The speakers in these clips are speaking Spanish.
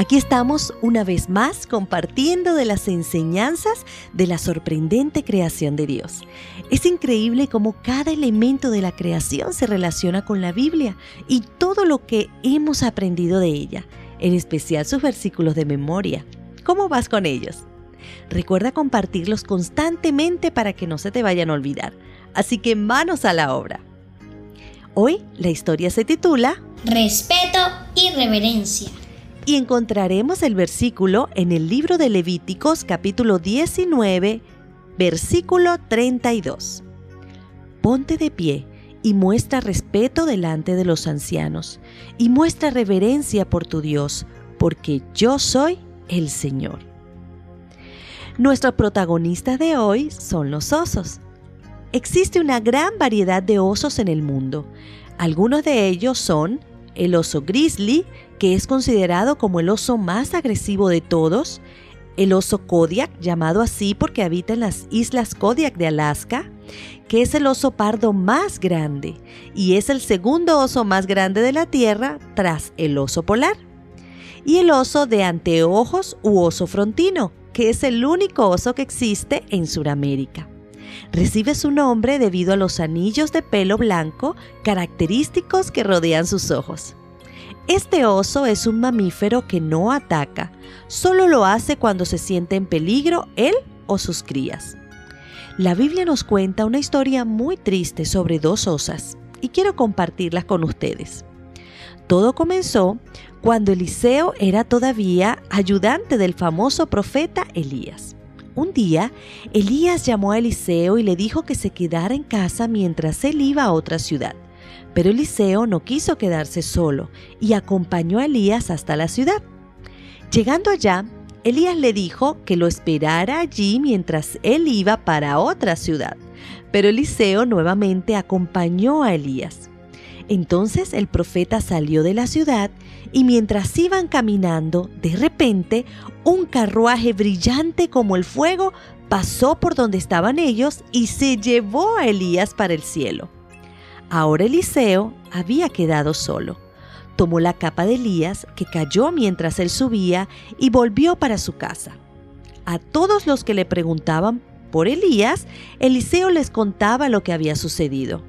Aquí estamos una vez más compartiendo de las enseñanzas de la sorprendente creación de Dios. Es increíble cómo cada elemento de la creación se relaciona con la Biblia y todo lo que hemos aprendido de ella, en especial sus versículos de memoria. ¿Cómo vas con ellos? Recuerda compartirlos constantemente para que no se te vayan a olvidar. Así que manos a la obra. Hoy la historia se titula Respeto y reverencia y encontraremos el versículo en el libro de Levíticos capítulo 19, versículo 32. Ponte de pie y muestra respeto delante de los ancianos, y muestra reverencia por tu Dios, porque yo soy el Señor. Nuestros protagonistas de hoy son los osos. Existe una gran variedad de osos en el mundo. Algunos de ellos son el oso grizzly, que es considerado como el oso más agresivo de todos, el oso Kodiak, llamado así porque habita en las islas Kodiak de Alaska, que es el oso pardo más grande y es el segundo oso más grande de la Tierra tras el oso polar. Y el oso de anteojos u oso frontino, que es el único oso que existe en Sudamérica. Recibe su nombre debido a los anillos de pelo blanco característicos que rodean sus ojos. Este oso es un mamífero que no ataca, solo lo hace cuando se siente en peligro él o sus crías. La Biblia nos cuenta una historia muy triste sobre dos osas y quiero compartirlas con ustedes. Todo comenzó cuando Eliseo era todavía ayudante del famoso profeta Elías. Un día, Elías llamó a Eliseo y le dijo que se quedara en casa mientras él iba a otra ciudad. Pero Eliseo no quiso quedarse solo y acompañó a Elías hasta la ciudad. Llegando allá, Elías le dijo que lo esperara allí mientras él iba para otra ciudad. Pero Eliseo nuevamente acompañó a Elías. Entonces el profeta salió de la ciudad y mientras iban caminando, de repente, un carruaje brillante como el fuego pasó por donde estaban ellos y se llevó a Elías para el cielo. Ahora Eliseo había quedado solo. Tomó la capa de Elías, que cayó mientras él subía, y volvió para su casa. A todos los que le preguntaban por Elías, Eliseo les contaba lo que había sucedido.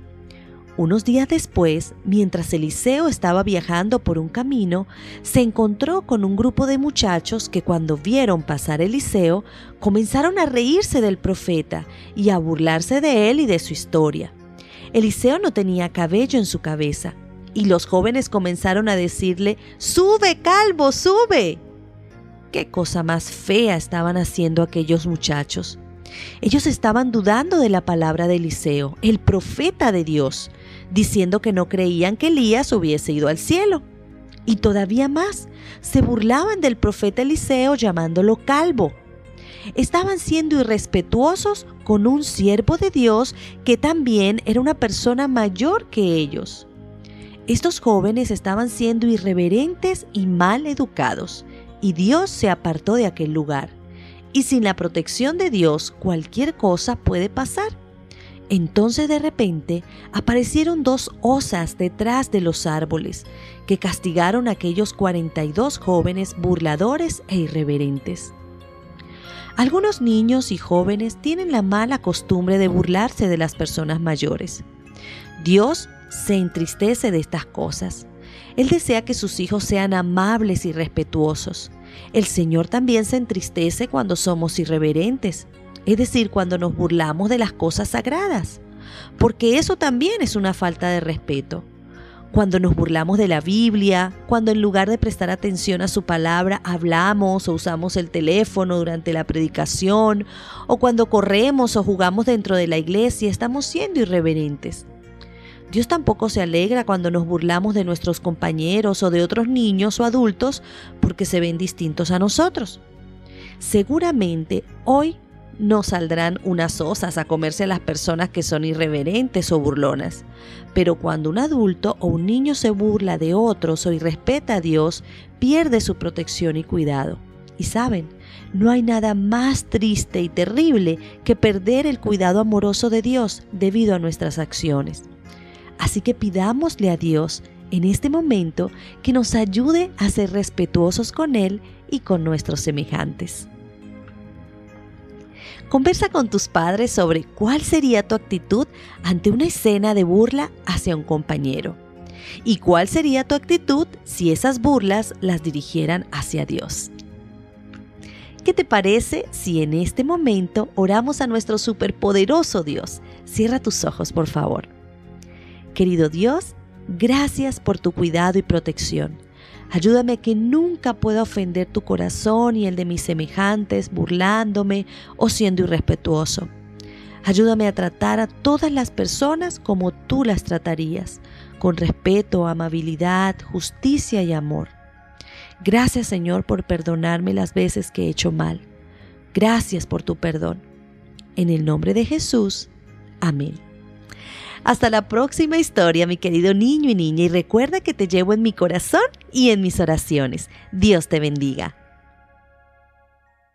Unos días después, mientras Eliseo estaba viajando por un camino, se encontró con un grupo de muchachos que cuando vieron pasar Eliseo, comenzaron a reírse del profeta y a burlarse de él y de su historia. Eliseo no tenía cabello en su cabeza, y los jóvenes comenzaron a decirle, Sube, calvo, sube. Qué cosa más fea estaban haciendo aquellos muchachos. Ellos estaban dudando de la palabra de Eliseo, el profeta de Dios, diciendo que no creían que Elías hubiese ido al cielo. Y todavía más, se burlaban del profeta Eliseo llamándolo calvo estaban siendo irrespetuosos con un siervo de Dios que también era una persona mayor que ellos. Estos jóvenes estaban siendo irreverentes y mal educados, y Dios se apartó de aquel lugar. Y sin la protección de Dios cualquier cosa puede pasar. Entonces de repente aparecieron dos osas detrás de los árboles, que castigaron a aquellos 42 jóvenes burladores e irreverentes. Algunos niños y jóvenes tienen la mala costumbre de burlarse de las personas mayores. Dios se entristece de estas cosas. Él desea que sus hijos sean amables y respetuosos. El Señor también se entristece cuando somos irreverentes, es decir, cuando nos burlamos de las cosas sagradas, porque eso también es una falta de respeto cuando nos burlamos de la Biblia, cuando en lugar de prestar atención a su palabra hablamos o usamos el teléfono durante la predicación, o cuando corremos o jugamos dentro de la iglesia, estamos siendo irreverentes. Dios tampoco se alegra cuando nos burlamos de nuestros compañeros o de otros niños o adultos porque se ven distintos a nosotros. Seguramente hoy no saldrán unas osas a comerse a las personas que son irreverentes o burlonas. Pero cuando un adulto o un niño se burla de otros o irrespeta a Dios, pierde su protección y cuidado. Y saben, no hay nada más triste y terrible que perder el cuidado amoroso de Dios debido a nuestras acciones. Así que pidámosle a Dios en este momento que nos ayude a ser respetuosos con Él y con nuestros semejantes. Conversa con tus padres sobre cuál sería tu actitud ante una escena de burla hacia un compañero y cuál sería tu actitud si esas burlas las dirigieran hacia Dios. ¿Qué te parece si en este momento oramos a nuestro superpoderoso Dios? Cierra tus ojos, por favor. Querido Dios, gracias por tu cuidado y protección. Ayúdame que nunca pueda ofender tu corazón y el de mis semejantes burlándome o siendo irrespetuoso. Ayúdame a tratar a todas las personas como tú las tratarías, con respeto, amabilidad, justicia y amor. Gracias Señor por perdonarme las veces que he hecho mal. Gracias por tu perdón. En el nombre de Jesús. Amén. Hasta la próxima historia, mi querido niño y niña, y recuerda que te llevo en mi corazón y en mis oraciones. Dios te bendiga.